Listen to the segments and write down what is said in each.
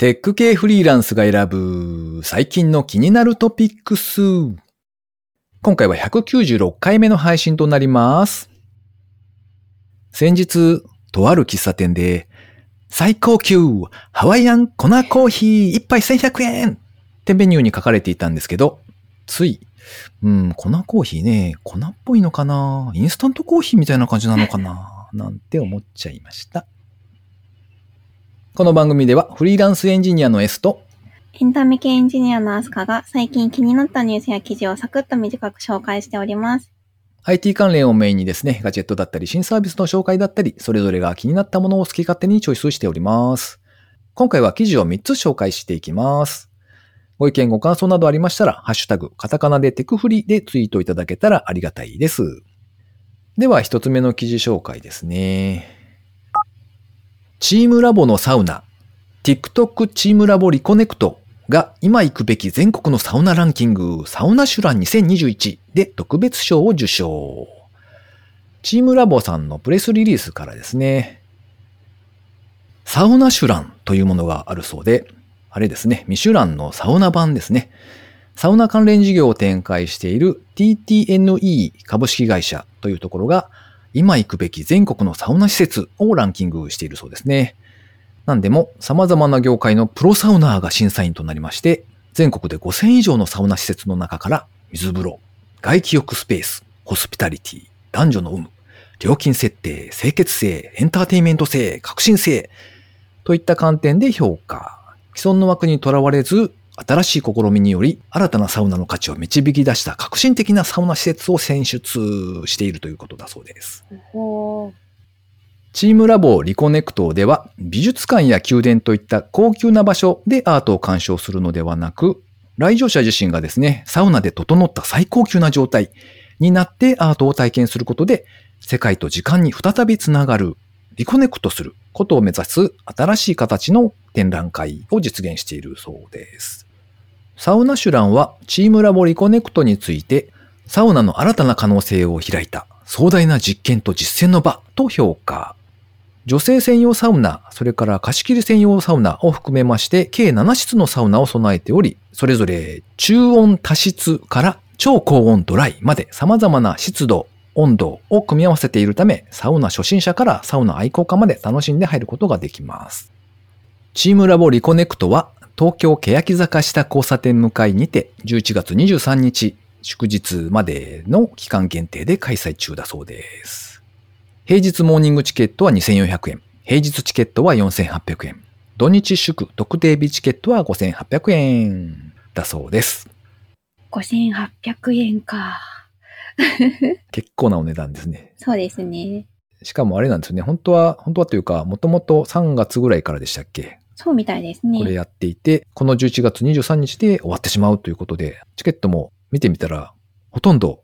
テック系フリーランスが選ぶ最近の気になるトピックス。今回は196回目の配信となります。先日、とある喫茶店で、最高級ハワイアン粉コーヒー1杯1100円ってメニューに書かれていたんですけど、つい、うん、粉コーヒーね、粉っぽいのかな？インスタントコーヒーみたいな感じなのかな？なんて思っちゃいました。この番組ではフリーランスエンジニアの S とエンタメ系エンジニアのアスカが最近気になったニュースや記事をサクッと短く紹介しております。IT 関連をメインにですね、ガジェットだったり新サービスの紹介だったり、それぞれが気になったものを好き勝手にチョイスしております。今回は記事を3つ紹介していきます。ご意見ご感想などありましたら、ハッシュタグ、カタカナでテクフリでツイートいただけたらありがたいです。では、一つ目の記事紹介ですね。チームラボのサウナ、TikTok チームラボリコネクトが今行くべき全国のサウナランキング、サウナシュラン2021で特別賞を受賞。チームラボさんのプレスリリースからですね、サウナシュランというものがあるそうで、あれですね、ミシュランのサウナ版ですね。サウナ関連事業を展開している TTNE 株式会社というところが、今行くべき全国のサウナ施設をランキングしているそうですね。なんでも様々な業界のプロサウナーが審査員となりまして、全国で5000以上のサウナ施設の中から水風呂、外気浴スペース、ホスピタリティ、男女の有無、料金設定、清潔性、エンターテイメント性、革新性といった観点で評価。既存の枠にとらわれず、新しい試みにより新たなサウナの価値を導き出した革新的なサウナ施設を選出しているということだそうです。おチームラボリコネクトでは美術館や宮殿といった高級な場所でアートを鑑賞するのではなく、来場者自身がですね、サウナで整った最高級な状態になってアートを体験することで、世界と時間に再びつながる、リコネクトすることを目指す新しい形の展覧会を実現しているそうです。サウナシュランはチームラボリコネクトについて、サウナの新たな可能性を開いた壮大な実験と実践の場と評価。女性専用サウナ、それから貸し切り専用サウナを含めまして、計7室のサウナを備えており、それぞれ中温多湿から超高温ドライまで様々な湿度、温度を組み合わせているため、サウナ初心者からサウナ愛好家まで楽しんで入ることができます。チームラボリコネクトは、東京欅坂下交差点向かいにて、11月23日、祝日までの期間限定で開催中だそうです。平日モーニングチケットは2400円。平日チケットは4800円。土日祝特定日チケットは5800円だそうです。5800円か。結構なお値段ですね。そうですね。しかもあれなんですよね。本当は、本当はというか、もともと3月ぐらいからでしたっけ？そうみたいですね。これやっていて、この11月23日で終わってしまうということで、チケットも見てみたら、ほとんど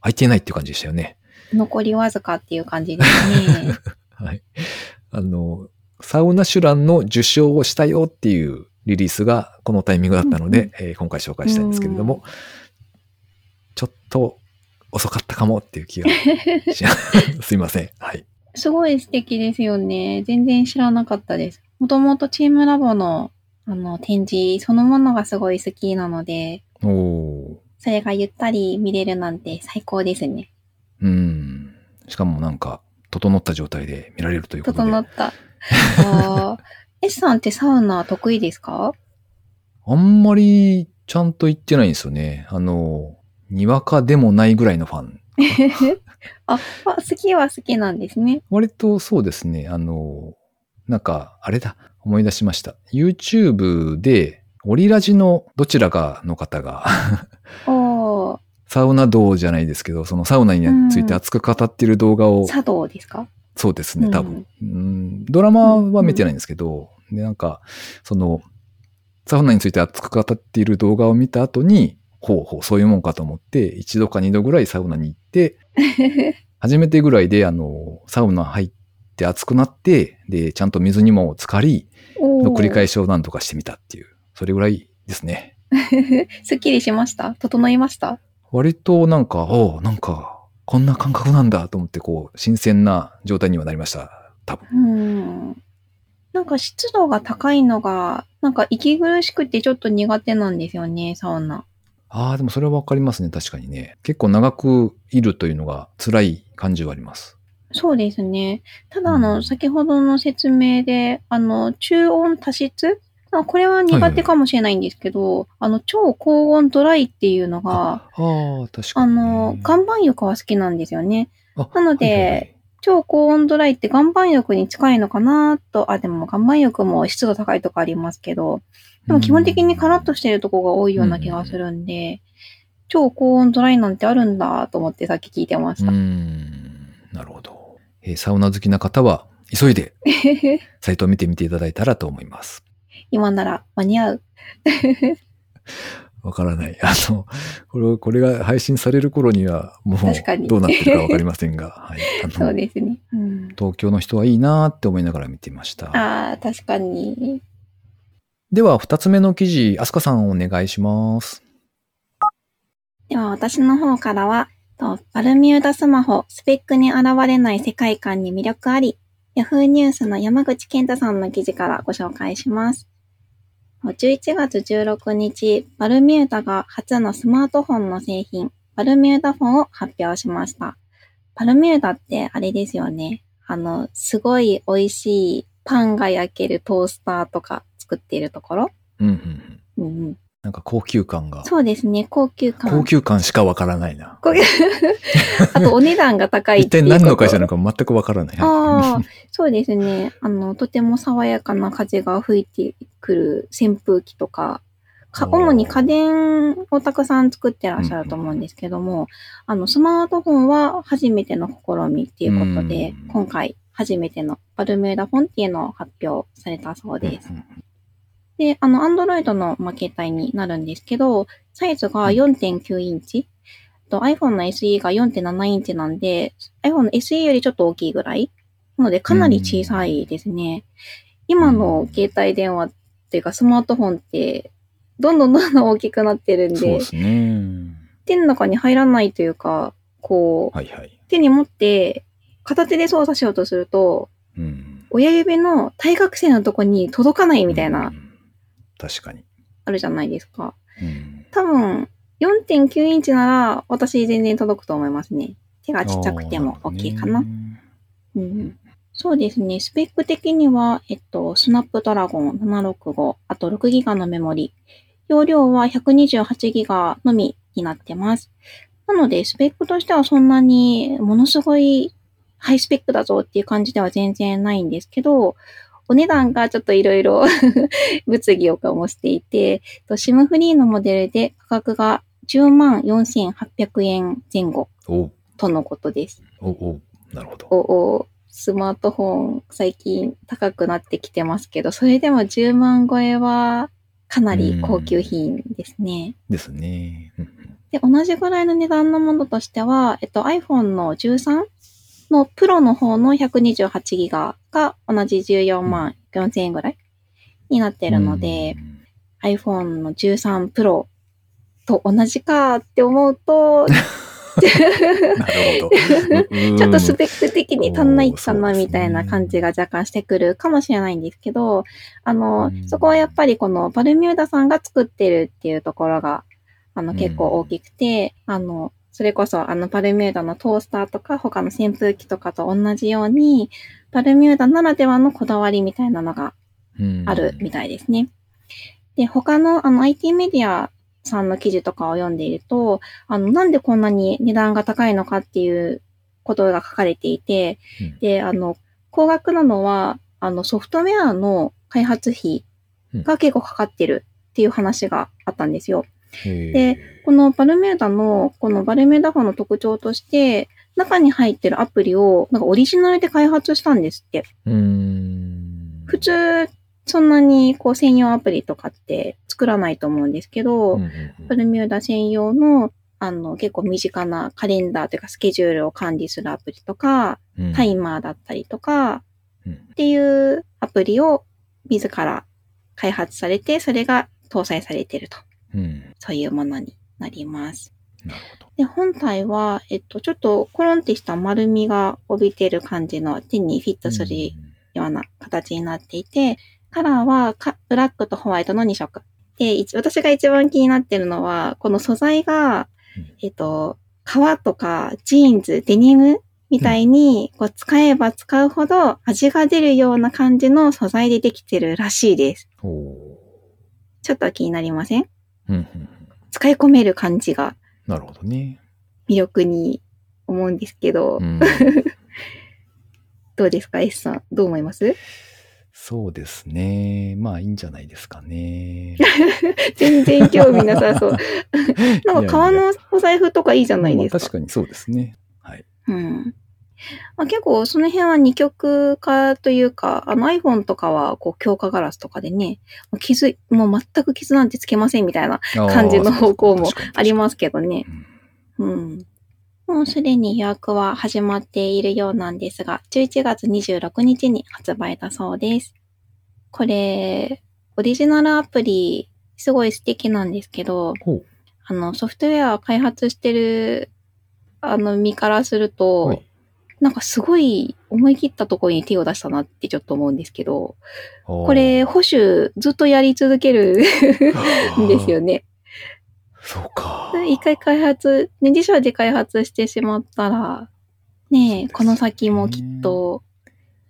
空いてないっていう感じでしたよね。残りわずかっていう感じですね。はい。あの、サウナシュランの受賞をしたよっていうリリースがこのタイミングだったので、うんえー今回紹介したいんですけれども、ちょっと遅かったかもっていう気がし すいません。はい。すごい素敵ですよね。全然知らなかったです。もともとチームラボのあの展示そのものがすごい好きなので、おーそれがゆったり見れるなんて最高ですね。うん。しかもなんか、整った状態で見られるということで。整った。あー S さんってサウナ得意ですか？あんまりちゃんと言ってないんですよね。あの、にわかでもないぐらいのファン。あ好きは好きなんですね。割とそうですね。あの、なんか、あれだ。思い出しました。YouTube で、オリラジのどちらかの方が、サウナ道じゃないですけど、そのサウナについて熱く語っている動画を、茶道ですか？そうですね、多分、うんうん。ドラマは見てないんですけど、で、なんか、その、サウナについて熱く語っている動画を見た後に、ほうほう、そういうもんかと思って、一度か二度ぐらいサウナに行って、初めてぐらいで、あの、サウナ入って熱くなって、で、ちゃんと水にも浸かり、の繰り返し。しを何とかしてみたっていう、それぐらいですね。すっきりしました？整いました？割となんか、おうなんか、こんな感覚なんだと思って、こう、新鮮な状態にはなりました。多分。うん。なんか湿度が高いのが、なんか息苦しくてちょっと苦手なんですよね、サウナ。ああ、でもそれはわかりますね。確かにね。結構長くいるというのが辛い感じはあります。そうですね。ただ、あの、うん先ほどの説明で、あの、中温多湿？あこれは苦手かもしれないんですけど、あの、超高温ドライっていうのが、ああ、確か。の、岩盤浴は好きなんですよね。あなのではいはいはい超高温ドライって岩盤浴に近いのかなと、あ、でも岩盤浴も湿度高いとこありますけど、でも基本的にカラッとしてるとこが多いような気がするんで、超高温ドライなんてあるんだと思ってさっき聞いてましうた。ん。なるほど。えーサウナ好きな方は、急いで サイトを見てみていただいたらと思います。今なら間に合う。わからない。あの、これ、これが配信される頃には、もう、どうなってるかわかりませんが、はい。そうですね。うん、東京の人はいいなって思いながら見てました。ああ、確かに。では、二つ目の記事、アスカさんお願いします。では私の方からは、とバルミューダスマホ、スペックに現れない世界観に魅力あり、Yahoo ニュースの山口健太さんの記事からご紹介します。11月16日、バルミューダが初のスマートフォンの製品、バルミューダフォンを発表しました。バルミューダってあれですよね。あの、すごい美味しいパンが焼けるトースターとか作っているところ？うんうんうん。うんうん、なんか高級感が。そうですね、高級感。高級感しかわからないな。あとお値段が高い一。体何の会社なのか全くわからない。ああ、そうですね。あの、とても爽やかな風が吹いてくる扇風機とか、か主に家電をたくさん作ってらっしゃると思うんですけども、あの、スマートフォンは初めての試みっていうことでうん、今回初めてのバルミューダフォンっていうのを発表されたそうです。うんうんで、あの、アンドロイドの、まあ、携帯になるんですけど、サイズが4.9インチ、と iPhone の SE が4.7インチなんで、iPhone の SE よりちょっと大きいぐらいなので、かなり小さいですね。今の携帯電話っていうかスマートフォンって、どんどんどんどん大きくなってるんで、そうですね。手の中に入らないというか、こう、はいはい。手に持って、片手で操作しようとすると、うん。親指の対角線のとこに届かないみたいなう、ん。確かに。あるじゃないですか。うん。多分、4.9インチなら私全然届くと思いますね。手がちっちゃくてもあー OK かな。るほどねうん、そうですね。スペック的には、えっと、スナップドラゴン765、あと6ギガのメモリ。容量は128ギガのみになってます。なので、スペックとしてはそんなにものすごいハイスペックだぞっていう感じでは全然ないんですけど、お値段がちょっといろいろ 物議を醸していて、と SIM フリーのモデルで価格が10万4800円前後おとのことです。おおなるほど。おおスマートフォン最近高くなってきてますけど、それでも10万超えはかなり高級品ですね。ですね。うんで、同じぐらいの値段のものとしては、えっと iPhone の13のプロの方の128ギガが同じ14万4000円ぐらいになってるので、うん iPhone の13 Pro と同じかって思うと。ちょっとスペック的に足んないかなみたいな感じが若干してくるかもしれないんですけど、あのう、ん。そこはやっぱりこのバルミューダさんが作ってるっていうところが、あのうん。結構大きくて、あの、それこそあのバルミューダのトースターとか他の扇風機とかと同じように、バルミューダならではのこだわりみたいなのがうんあるみたいですね。で、他のあの IT メディアさんの記事とかを読んでいると、あの、なんでこんなに値段が高いのかっていうことが書かれていて、うんで、あの、高額なのは、あの、ソフトウェアの開発費が結構かかってるっていう話があったんですよ。でこのバルミューダの、このバルミューダフォンの特徴として、中に入ってるアプリを、なんかオリジナルで開発したんですって。うーん。普通、そんなにこう専用アプリとかって作らないと思うんですけど、バルミューダ専用の、あの、結構身近なカレンダーというかスケジュールを管理するアプリとか、うんタイマーだったりとか、うんっていうアプリを自ら開発されて、それが搭載されていると。うん。そういうものになります。なるほど。で、本体は、えっと、ちょっとコロンってした丸みが帯びてる感じの手にフィットするような形になっていて、カラーはかブラックとホワイトの2色。で、一私が一番気になってるのは、この素材がうん、えっと、革とかジーンズ、デニムみたいに、こう使えば使うほど味が出るような感じの素材でできてるらしいです。ちょっと気になりません？使い込める感じがなるほどね。魅力に思うんですけど、うん、どうですか ?S さん。どう思います？そうですね。まあいいんじゃないですかね。全然興味なさそう。なんいやいかや革のお財布とかいいじゃないですか。まあ確かにそうですね。はい。うん。まあ、結構その辺は二極化というか、あの iPhone とかはこう強化ガラスとかでね、もう傷、もう全く傷なんてつけませんみたいな感じの方向もありますけどね。す。うん。もうすでに予約は始まっているようなんですが、11月26日に発売だそうです。これ、オリジナルアプリ、すごい素敵なんですけど。あの、ソフトウェアを開発してる、あの、身からすると、はいなんかすごい思い切ったところに手を出したなってちょっと思うんですけど、ここれ、保守ずっとやり続けるん ですよね。そうか。一回開発、ね、自社で開発してしまったら、ねえ、この先もきっと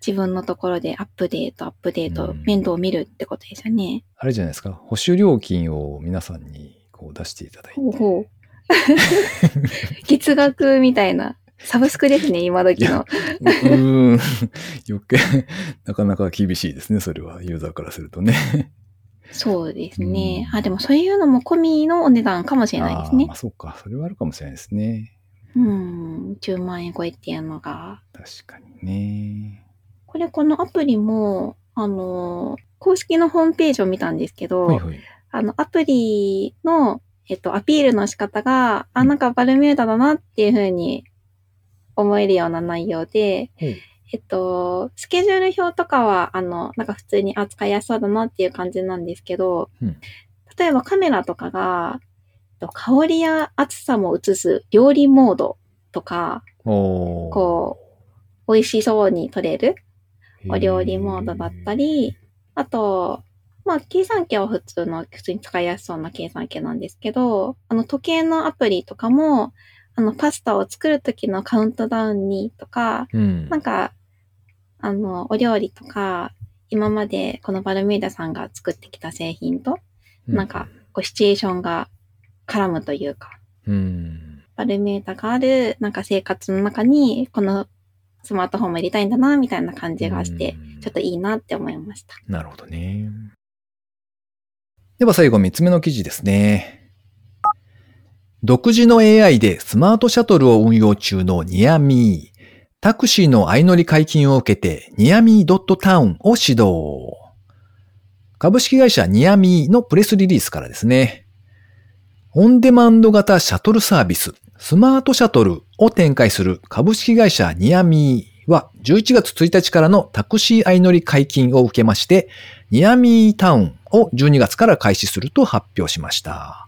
自分のところでアップデート、アップデート、うん面倒を見るってことですよね。あれじゃないですか。保守料金を皆さんにこう出していただいて。ほうほう。月額みたいな。サブスクですね、今時の。うーん。余計、なかなか厳しいですね。それは、ユーザーからするとね。そうですね。うんあ、でもそういうのも込みのお値段かもしれないですねあーまあ、。そうか。それはあるかもしれないですね。うん、10万円超えっていうのが。確かにね。これ、このアプリも、あの、公式のホームページを見たんですけど、はいはい。あの、アプリの、えっと、アピールの仕方が、あ、なんかバルミューダだなっていうふうに思えるような内容で、ほうえっと、スケジュール表とかは、あの、なんか普通に扱いやすそうだなっていう感じなんですけど、うん。例えばカメラとかが、えっと香りや熱さも映す料理モードとか、こ美味しそうに撮れるお料理モードだったり、あと、まあ、計算機は普通の、普通に使いやすそうな計算機なんですけど、あの、時計のアプリとかも、あの、パスタを作るときのカウントダウンにとか、うん。なんか、あの、お料理とか、今までこのバルミューダさんが作ってきた製品と、なんか、こう、シチュエーションが絡むというか、うん。バルミューダがある、なんか生活の中に、このスマートフォンも入れたいんだな、みたいな感じがして、うんちょっといいなって思いました。なるほどね。では最後3つ目の記事ですね。独自の AI でスマートシャトルを運用中のニアミー。タクシーの相乗り解禁を受けてニアミータウンを始動。株式会社ニアミーのプレスリリースからですね。オンデマンド型シャトルサービス、スマートシャトルを展開する株式会社ニアミーは11月1日からのタクシー相乗り解禁を受けまして、ニアミータウンを12月から開始すると発表しました。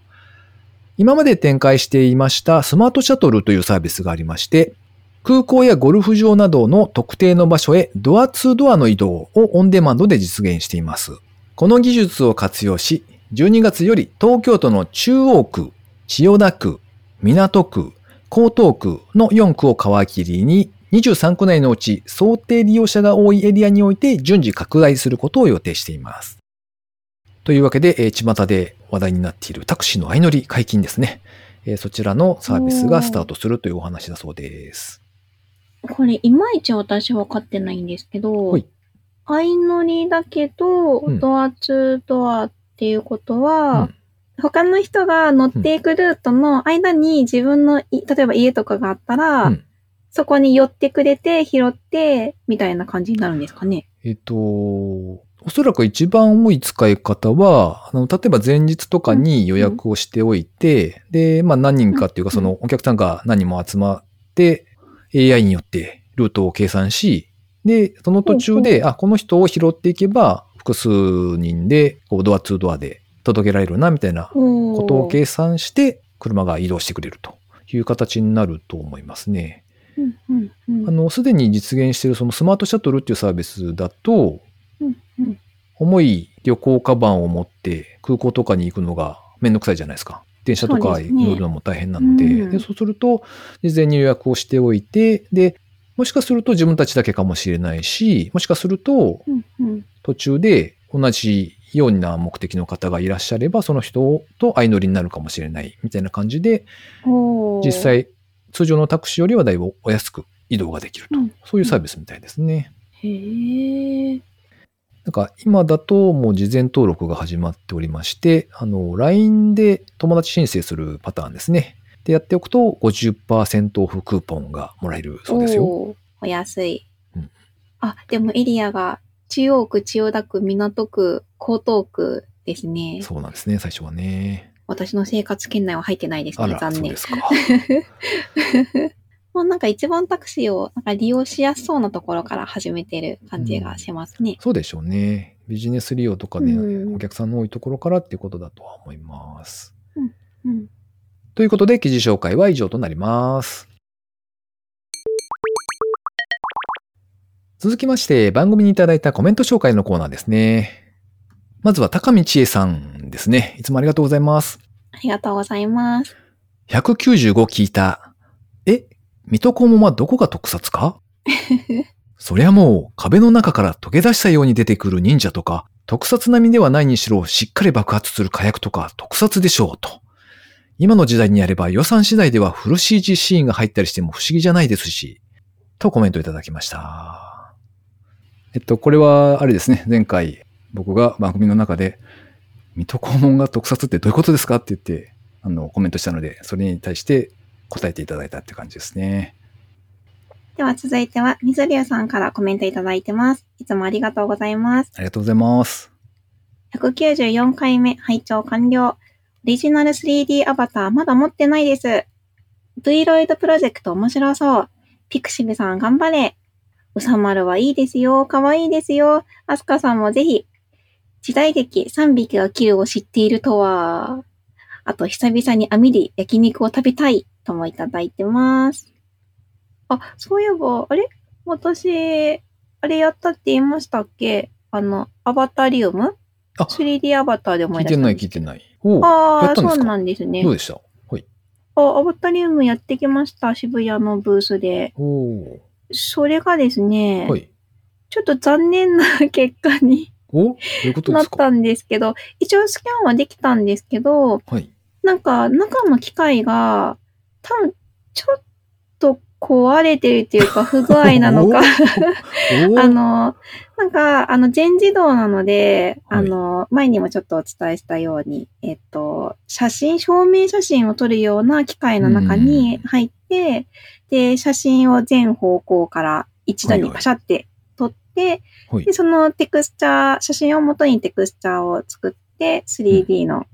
今まで展開していましたスマートシャトルというサービスがありまして、空港やゴルフ場などの特定の場所へドアツードアの移動をオンデマンドで実現しています。この技術を活用し、12月より東京都の中央区、千代田区、港区、江東区の4区を皮切りに23区内のうち想定利用者が多いエリアにおいて順次拡大することを予定しています。というわけで、えー巷で話題になっているタクシーの相乗り解禁ですね。えーそちらのサービスがスタートするというお話だそうです。これ、いまいち私分かってないんですけどはい、相乗りだけどうん、ドアツードアっていうことうはん、他の人が乗っていくルートの間に自分のい、例えば家とかがあったら、うんそこに寄ってくれて、拾って、みたいな感じになるんですかね。えっと、おそらく一番多い使い方は、あの、例えば前日とかに予約をしておいて、で、まあ何人かっていうか、うん。そのお客さんが何人も集まって、AI によってルートを計算し、で、その途中で、あ、この人を拾っていけば、複数人で、こう、ドアツードアで届けられるな、みたいなこことを計算して、車が移動してくれるという形になると思いますね。うんうんうん。あの、すでに実現しているそのスマートシャトルっていうサービスだと、うんうん重い旅行カバンを持って空港とかに行くのがめんどくさいじゃないですか。電車とか乗るのも大変なので、うんでそうすると、事前に予約をしておいて、で、もしかすると自分たちだけかもしれないし、もしかすると途中で同じような目的の方がいらっしゃれば、その人と相乗りになるかもしれないみたいな感じで、実際通常のタクシーよりはだいぶお安く移動ができると。うんそういうサービスみたいですね。へえ。なんか今だともう事前登録が始まっておりまして、あの、LINE で友達申請するパターンですね。でやっておくと50%オフクーポンがもらえるそうですよ。おーお安い。うんあ、でもエリアが中央区、千代田区、港区、江東区ですね。そうなんですね、最初はね。私の生活圏内は入ってないですね。残念そうで。すか。もうなんか一番タクシーをなんか利用しやすそうなところから始めてる感じがしますね。そうでしょうね。ビジネス利用とかね、うんお客さんの多いところからっていうことだとは思います。うん。ということで、記事紹介は以上となります。続きまして、番組にいただいたコメント紹介のコーナーですね。まずは高見千恵さんですね。いつもありがとうございます。ありがとうございます。195聞いた。え、水戸黄門はどこが特撮か？そりゃもう壁の中から溶け出したように出てくる忍者とか、特撮並みではないにしろしっかり爆発する火薬とか特撮でしょうと。今の時代にやれば予算次第ではフル CG シーンが入ったりしても不思議じゃないですし、とコメントいただきました。えっと、これはあれですね、前回僕が番組の中で、水戸黄門が特撮ってどういうことですか？って言って、あの、コメントしたので、それに対して答えていただいたって感じですね。では続いては、水流さんからコメントいただいてます。いつもありがとうございます。ありがとうございます。194回目、拝聴完了。オリジナル 3D アバターまだ持ってないです。V ロイドプロジェクト面白そう。ピクシブさん頑張れ。うさまるはいいですよ。かわいいですよ。アスカさんもぜひ。時代劇3匹が切るを知っているとは。あと、久々に網で焼肉を食べたいともいただいてます。あ、そういえば、あれ？私、あれやったって言いましたっけ？あの、アバタリウム？あ 3D アバターで思聞いてないい出した聞いてない。おうああ、やったんですか？そうなんですねどう。でした？はい。あ、アバタリウムやってきました。渋谷のブースで。おおそれがですね、はい。ちょっと残念な結果におなったんですけど、一応スキャンはできたんですけど、はい。なんか中の機械が多分ちょっと壊れてるっていうか 不具合なのか。あの、なんか、あの、全自動なので、はい。あの、前にもちょっとお伝えしたように、えっと、写真、証明写真を撮るような機械の中に入って、で、写真を全方向から一度にパシャって撮って、はい。で、そのテクスチャー、写真を元にテクスチャーを作って、3D の、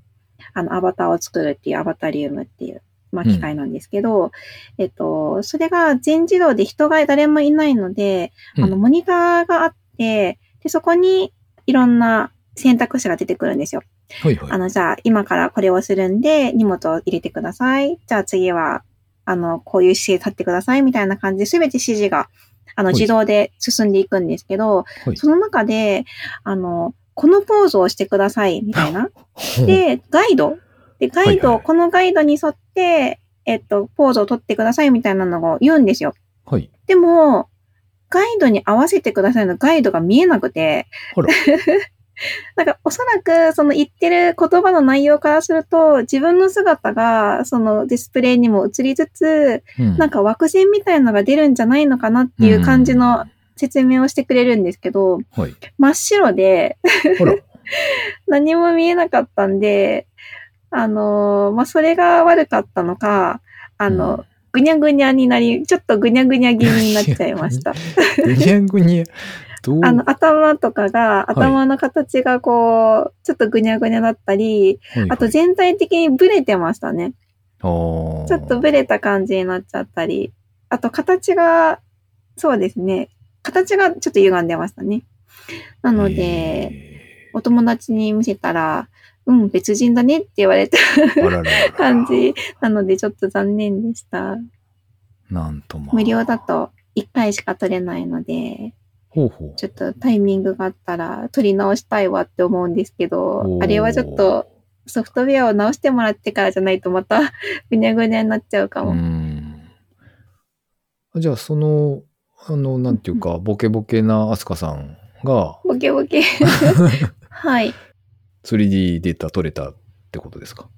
あの、アバターを作るっていうアバタリウムっていう、まあ、機械なんですけど、えっと、それが全自動で人が誰もいないので、うんあの、モニターがあって、で、そこにいろんな選択肢が出てくるんですよ。はいはい。あの、じゃあ、今からこれをするんで、荷物を入れてください。じゃあ次は、あの、こういう姿勢立ってください、みたいな感じで、すべて指示が、あの、はい自動で進んでいくんですけど、はいその中で、あの、このポーズをしてください、みたいな。で、ガイド。で、ガイド、はいはいこのガイドに沿って、えっと、ポーズを取ってください、みたいなのを言うんですよ。はい。でも、ガイドに合わせてくださいのガイドが見えなくて、ほら。なんかおそらくその言ってる言葉の内容からすると、自分の姿がそのディスプレイにも映りつつ、うんなんか枠線みたいのが出るんじゃないのかなっていう感じの説明をしてくれるんですけど、はい。真っ白でほら。何も見えなかったんで、あのーまあ、それが悪かったのか、あの、うんぐにゃぐにゃになり、ちょっとぐにゃぐにゃ気味になっちゃいました。ぐにゃぐにゃ。どう？あの、頭とかが、頭の形がこう、ちょっとぐにゃぐにゃだったり、はいはいあと全体的にブレてましたね。ちょっとブレた感じになっちゃったり、あと形が、そうですね。形がちょっと歪んでましたね。なので、へお友達に見せたら、うん、別人だねって言われた 感じなので、ちょっと残念でした。うなんとまあ。無料だ。と1回しか取れないので、ほうほう。ちょっとタイミングがあったら取り直したいわって思うんですけどあれはちょっとソフトウェアを直してもらってからじゃないとまた ぐにゃぐにゃになっちゃうかうも。ん。じゃあ、その、あの、なんていうか、ボケボケなアスカさんがボケボケ。はい。3D データ取れたってことですか？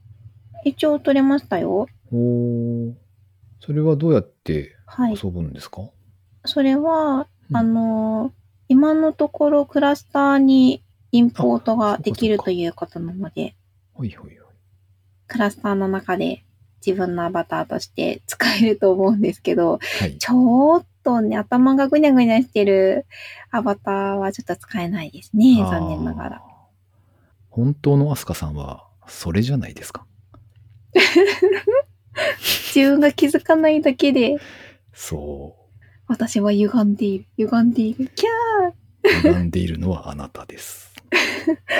一応取れましたよ。おーそれはどうやってはい。遊ぶんですか、それは、うんあのー今のところクラスターにインポートができるということなので、ほいほいほい。クラスターの中で自分のアバターとして使えると思うんですけど、はい。ちょっとね、頭がぐにゃぐにゃしてるアバターはちょっと使えないですね。残念ながら。。本当のアスカさんは、それじゃないですか？自分が気づかないだけで、そ私は歪んでいる。歪んでいる。キャう。歪んでいるのはあなたです。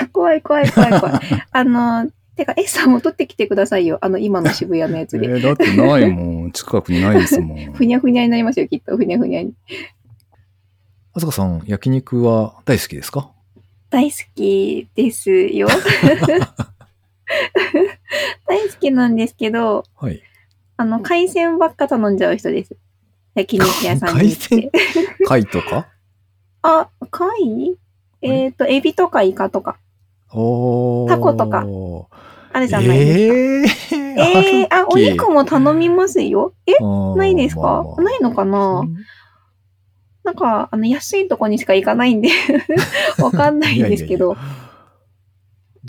ー怖い怖い怖い怖い。あの、てか、S さんも撮ってきてくださいよ。あの、今の渋谷のやえつで。ーだってないもん。近くにないですもん。ふにゃふにゃになりますよ、きっと。ふにゃふにゃに。アスカさん、焼肉は大好きですか？大好きですよ。大好きなんですけど、はい。あの、海鮮ばっか頼んじゃう人です。焼肉屋さんに行って。貝とか？あ、貝？えっ、と、エビとかイカとか、おー。タコとか。あるじゃないですか。えー、えー、あ、お肉もも頼みますよ。えないですか、ないのかな？なんか、あの、安いとこにしか行かないんで、わかんないんですけど、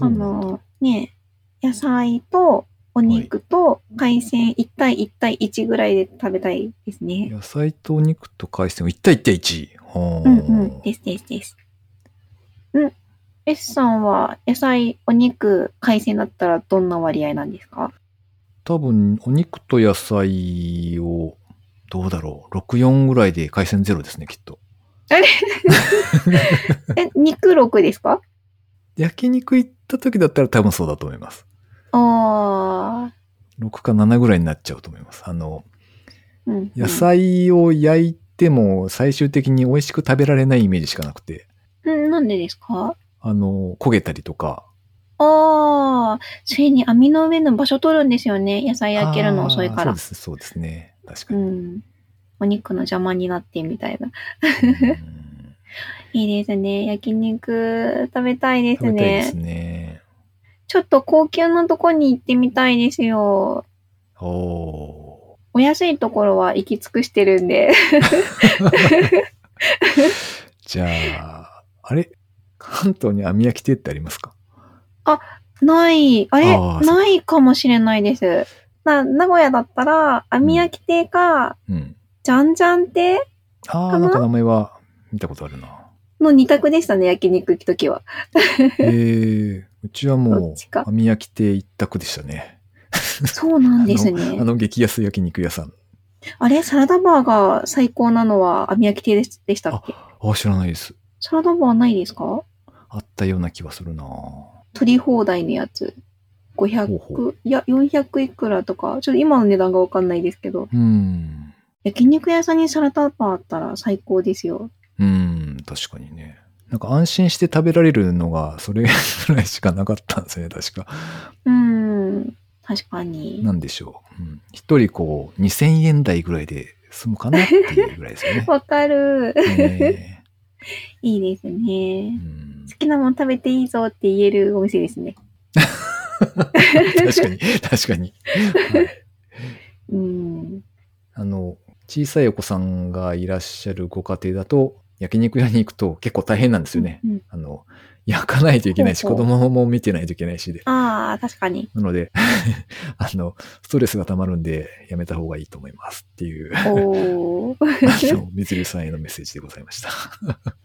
あの、ね、野菜とお肉と海鮮1対1対1ぐらいで食べたいですね。野菜とお肉と海鮮を1対1対1。はあうんうん。ですですです。うん。S さんは野菜、お肉、海鮮だったらどんな割合なんですか？多分、お肉と野菜を、どうだろう。64ぐらいで海鮮ゼロですね、きっと。え、肉6ですか？焼肉行った時だったら多分そうだと思います。あ6か7ぐらいになっちゃうと思います。あの、ー。うん、野菜を焼いても最終的に美味しく食べられないイメージしかなくて、うん。なんでですか？あの、焦げたりとか。ああ、それに網の上の場所取るんですよね。野菜焼けるの遅いからそうで。す、そうですね。確かうに。ん。お肉の邪魔になってみたいな。うんいいですね。焼肉食べたいです食べたいですね。ね。ちょっと高級なとこに行ってみたいですよ。おお安いところは行き尽くしてるんで。ーじゃあ、あれ？関東に網焼き亭ってありますか？ない。あれ？あーないかもしれないです。な、名古屋だったら、網焼き亭か、うん。じゃんじゃん亭ああ、かな？なんか名前は見たことあるな。の二択でしたね、焼肉行くときは。えー、うちはどもう網焼き亭一択でしたね。そうなんですあね。の激安焼肉屋さん。あれ？サラダバーが最高なのは網焼き亭ででしたっけ？あ、知らないです。サラダバーないですか？あったような気はするな取り放題のやつ。500、ほうほいや、400いくらとか、ちょっと今の値段がわかんないですけど、うん。焼肉屋さんにサラダバーあったら最高ですよ。うん、確かにね。なんか安心して食べられるのがそれ ぐらいしかなかったんですね、確か。うーん、確かに。なんでしょう。うん一人こう、2000円台ぐらいで済むかなっていうぐらいですよね。わかる。ね いいですえねう。ん好きなもの食べていいぞって言えるお店ですね。確かに、確かに。はいうん。あの、小さいお子さんがいらっしゃるご家庭だと、焼肉屋に行くと結構大変なんですよね。うんあの、焼かないといけないし、子ほうほう供も見てないといけないしで。ああ、確かに。なので、あの、ストレスが溜まるんで、やめた方がいいと思いますっていう、あおー。の、みずるさんへのメッセージでございました。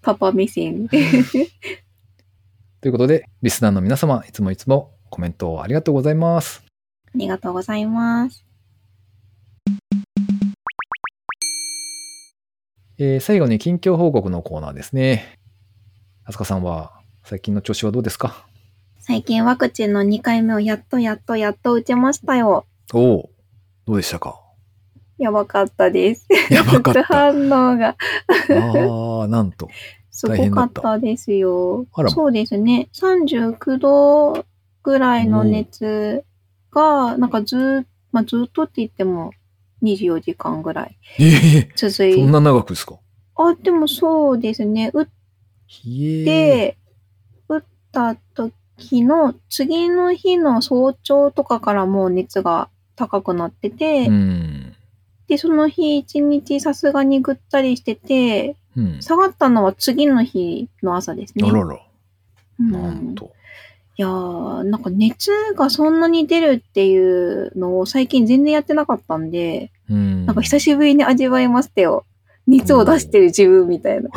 パパ目線。ということで、リスナーの皆様、いつもいつもコメントをありがとうございます。ありがとうございます。えー最後に近況報告のコーナーですね。あすかさんは、最近の調子はどうですか？最近ワクチンの2回目をやっとやっとやっと打ちましたよ。おおどうでしたか？やばかったです。やばかった 副反応が。ああ、なんと。すごかったですよ。そうですね。39度ぐらいの熱が、なんかず、まあ、ずっとって言っても24時間ぐらいええ続いそんな長くですか？あ、でもそうですね。打っ。て、打った時の次の日の早朝とかからもう熱が高くなってて、うん。で、その日一日さすがにぐったりしてて、うん。下がったのは次の日の朝ですね。あらら、うんなんと。いやー、なんか熱がそんなに出るっていうのを最近全然やってなかったんで、うん。なんか久しぶりに味わいましたよ。熱を出してる自分みたいな。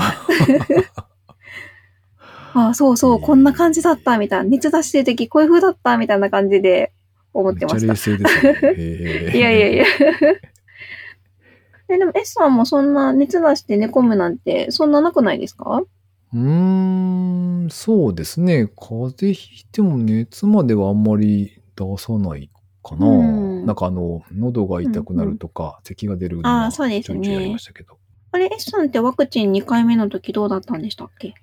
あそうそう、こんな感じだったみたいな。熱出してる時こういう風だったみたいな感じで思ってまし静ですね。へた。え いやいやいや。え、でも S さんもそんな熱出して寝込むなんてそんななくないですか？うーん、そうですね。風邪ひいても熱まではあんまり出さないかな。うんなんかあの、喉が痛くなるとか、咳が出るのあはちょいちょいありましたけど。あれ、S さんってワクチン2回目の時どうだったんでしたっけ？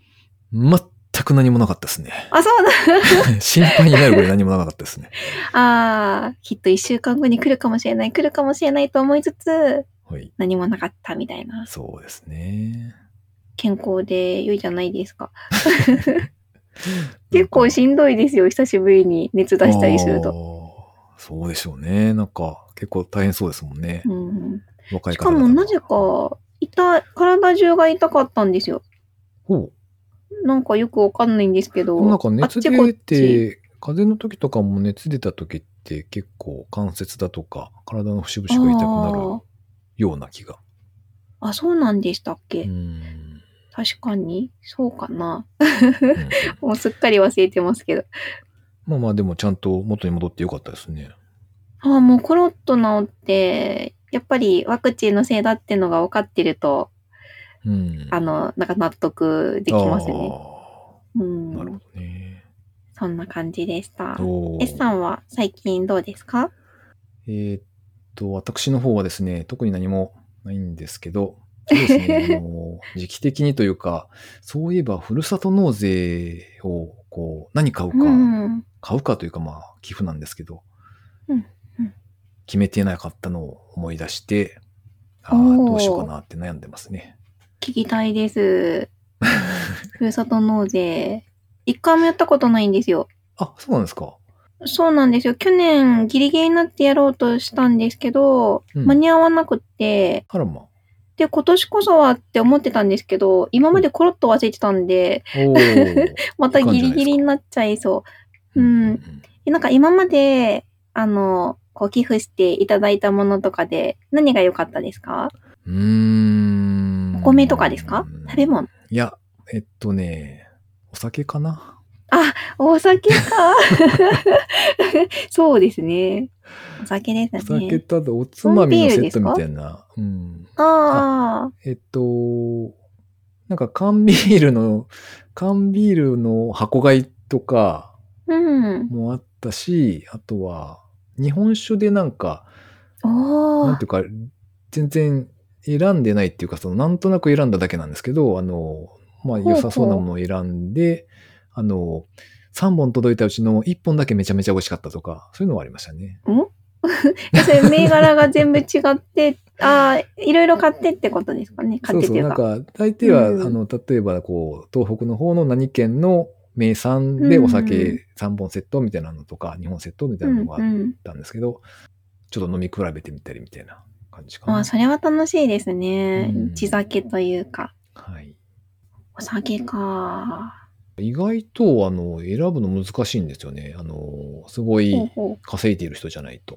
全く何もなかったですね。あ、そうだ。心配になるぐらい何もなかったですね。ああ、きっと1週間後に来るかもしれない、来るかもしれないと思いつつ、はい。何もなかったみたいな。そうですね。健康で良いじゃないですか。結構しんどいですよ、久しぶりに熱出したりすると。と。そうでしょうね。なんか、結構大変そうですもんね。うん、若いしかもなぜ。か、痛い、体中が痛かったんですよ。ほなんかよくわかんないんですけど。う。なんか熱出ちて、風邪の時とかも熱出た時って結構関節だとか、体の節々が痛くなるあような気が。ーあ、そうなんでしたっけ、うん。確かに。そうかな。うん もうすっかり忘れてますけど。まあまあでもちゃんと元に戻ってよかったですね。ああ、もうコロッと治って、やっぱりワクチンのせいだってのが分かってると、うん。あの、なんか納得できますね。あうん。ーなるほどね。そんな感じでした。S さんは最近どうですか？えーっと、私の方はですね、特に何もないんですけど、そうですね、あの、時期的にというか、そういえば、ふるさと納税を、こう、何買うか、うん。買うかというか、まあ、寄付なんですけど、うんうん決めてなかったのを思い出して、ああ、どうしようかなって悩んでますね。聞きたいです。ふるさと納税。一回もやったことないんですよ。あ、そうなんですか。そうなんですよ。去年ギリギリになってやろうとしたんですけど、うん間に合わなくって、あらま。で、今年こそはって思ってたんですけど、今までコロッと忘れてたんで、またギリギリになっちゃいそう。うん。でなんか今まで、あの、こう寄付していただいたものとかで何が良かったですか？うーん。お米とかですか？食べ物。いや、えっとね、お酒かな。お酒か。そうですね。お酒でおすね。酒とあとおつまみのセットみたいな。うん。ああ、えっと、なんか缶ビールの、缶ビールの箱買いとかうん。もあったし、あとは、日本酒でなんか、なんていうか、全然選んでないっていうか、その、なんとなく選んだだけなんですけど、あの、まあ、良さそうなものを選んで、あの、3本届いたうちの1本だけめちゃめちゃ美味しかったとか、そういうのはありましたね。それ銘柄が全部違って、ああ、いろいろ買ってってことですかね。買そうそう、ってっていうか。なんか、大抵は、うんあの、例えば、こう、東北の方の何県の名産でおうん酒3本セットみたいなのとか、2本セットみたいなのがあっうんうん。たんですけど、ちょっと飲み比べてみたりみたいな感じかな。ああ、それは楽しいですねうん。地酒というか。はい。お酒か。意外と、あの、選ぶの難しいんですよね。あの、すごほういほ稼いでいる人じゃないと。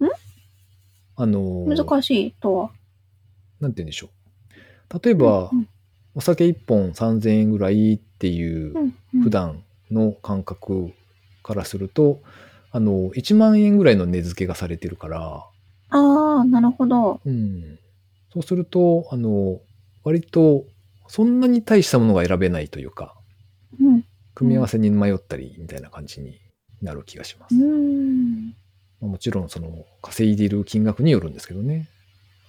ん？あの、う。難しいとは？なんて言うんでしょう。例えば、うんお酒1本3000円ぐらいっていううんうん普段の感覚からすると、あの、1万円ぐらいの値付けがされてるから、ああ、なるほど。うん。そうすると、あの、割と、そんなに大したものが選べないというか、うん。組み合わせに迷ったりみたいな感じになる気がします。うん。まあもちろん、その、稼いでいる金額によるんですけどね。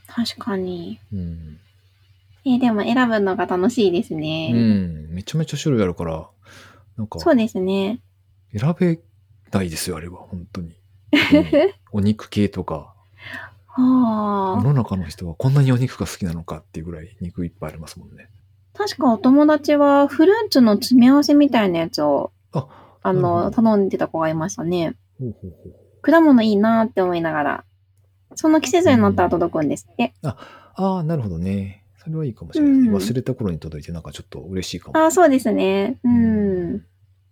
確かに。うん。えーでも選ぶのが楽しいですね。うん。めちゃめちゃ種類あるから、なんか、そうですね。選べないですよ、あれは、本当に。うんお肉系とか、あ。の中の人はこんなにお肉が好きなのかっていうぐらい肉いっぱいありますもんね。確かお友達はフルーツの詰め合わせみたいなやつを、あ、あの、頼んでた子がいましたね。ほうほうほう。果物いいなって思いながら。その季節になったら届くんですって。ああ、なるほどね。それはいいかもしれない。うん忘れた頃に届いてなんかちょっと嬉しいかも。ああ、そうですね。うん。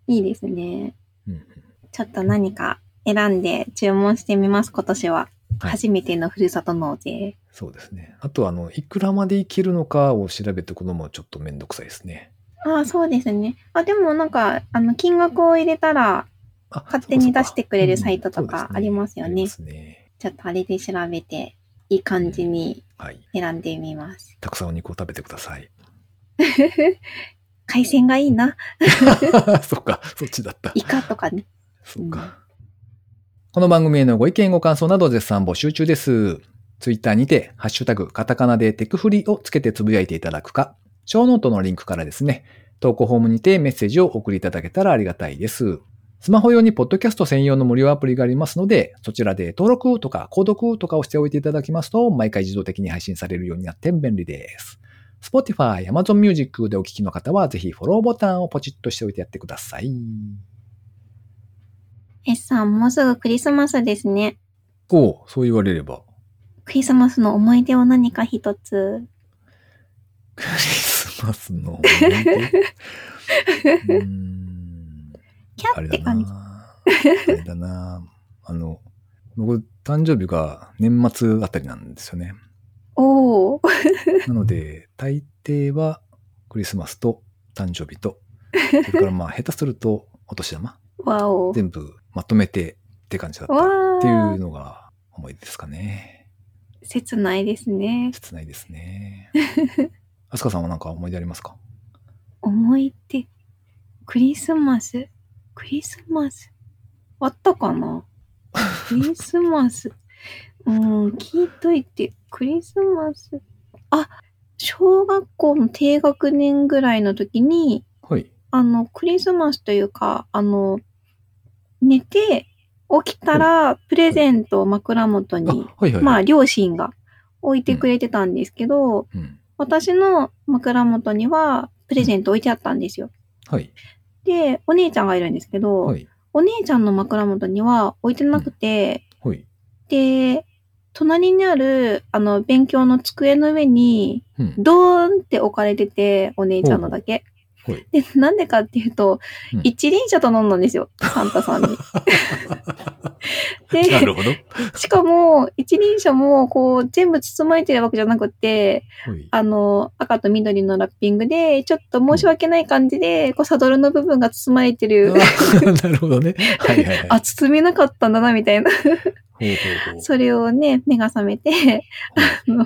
いいですね。うんうんちょっと何か選んで注文してみます、今年は。はい初めてのふるさと納税。そうですね。あと、あの、いくらまでいけるのかを調べておくのもちょっとめんどくさいですね。ああ、そうですね。あ、でもなんか、あの、金額を入れたら、あ勝手に出してくれるサイトとかありますよねありま。すね。ちょっとあれで調べて、いい感じにはい。選んでみます。たくさんお肉を食べてください。海鮮がいいな。そっか、そっちだった。イカとかね。そっか。この番組へのご意見ご感想など絶賛募集中です。ツイッターにて、ハッシュタグ、カタカナでテクフリをつけてつぶやいていただくか、ショーノートのリンクからですね、投稿フォームにてメッセージを送りいただけたらありがたいです。スマホ用にポッドキャスト専用の無料アプリがありますので、そちらで登録とか購読とかをしておいていただきますと、毎回自動的に配信されるようになって便利です。Spotify、Amazon Music でお聞きの方は、ぜひフォローボタンをポチッとしておいてやってください。S さん、もうすぐクリスマスですね。おうそう言われれば。クリスマスの思い出を何か一つ？クリスマスの思い出？うーんキャあれだって感じ。な。あれだな。あの、僕、誕生日が年末あたりなんですよね。おお。なので、大抵はクリスマスと誕生日と、それからまあ、下手するとお年玉、わお。全部まとめてって感じだったわっていうー。のが思い出ですかね。切ないですね。切ないですね。あすかさんは何か思い出ありますか？思い出。クリスマス。クリスマス。あったかな？クリスマス。うん、聞いといて。クリスマス。あ、小学校の低学年ぐらいの時に、はい。あの、クリスマスというか、あの、寝て、起きたら、プレゼントを枕元あ、に、はいはい。まあ、両親が置いてくれてたんですけど、うん。私の枕元には、プレゼント置いてあったんですよ。はい。で、お姉ちゃんがいるんですけど、はい。お姉ちゃんの枕元には置いてなくて、はい。で、隣にある、あの、勉強の机の上に、うん。ドーンって置かれてて、お姉ちゃんのだけ。はい。で、なんでかっていうと、うん一輪車頼んだんですよ、サンタさんに。で、なるほど。しかも、一輪車も、こう、全部包まれてるわけじゃなくて、はい。あの、赤と緑のラッピングで、ちょっと申し訳ない感じで、こう、サドルの部分が包まれてる。なるほどね。はいはいはい。あ、包めなかったんだな、みたいな。それをね、目が覚めて、あの、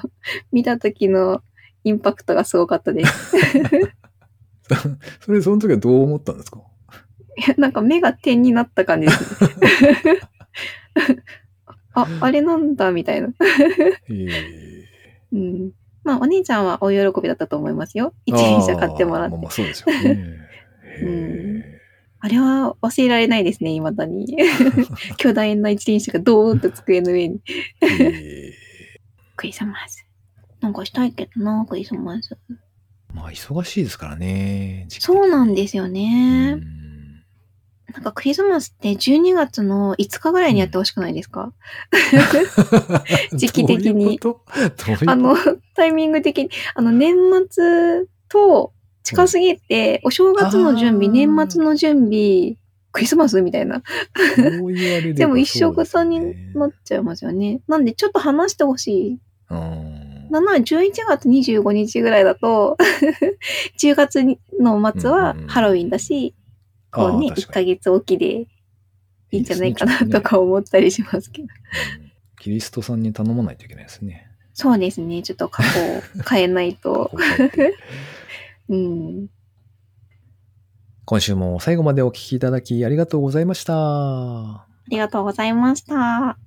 見た時のインパクトがすごかったです。それ、その時はどう思ったんですか？い やなんか目が点になった感じですね。あ、あれなんだ、みたいな。ええうん。まあ、お兄ちゃんはお喜びだったと思いますよ。一輪車買ってもらってまあ。まあそうですよね。うんへあれは忘れられないですね、未だに。巨大な一輪車がドーンと机の上に。クリスマス。なんかしたいけどな、クリスマス。えまあ忙しいですからね。そうなんですようね。ん。なんかクリスマスって12月の5日ぐらいにやってほしくないですか、時期的に。どういうこと？どういうこと？あの、タイミング的に、あの、年末と近すぎて、お正月の準備、あー。年末の準備、クリスマスみたいな。そう言われればでも一生型そうになっちゃいますよね。なんでちょっと話してほしい。うんなんなら11月25日ぐらいだと、10月の末はうんうんうんハロウィンだし、こうね、1あー確かにヶ月おきでいいんじゃないかなとか思ったりしますけど。ねうんキリストさんに頼まないといけないですね。そうですね。ちょっと過去を変えないと。うん。今週も最後までお聞きいただきありがとうございました。ありがとうございました。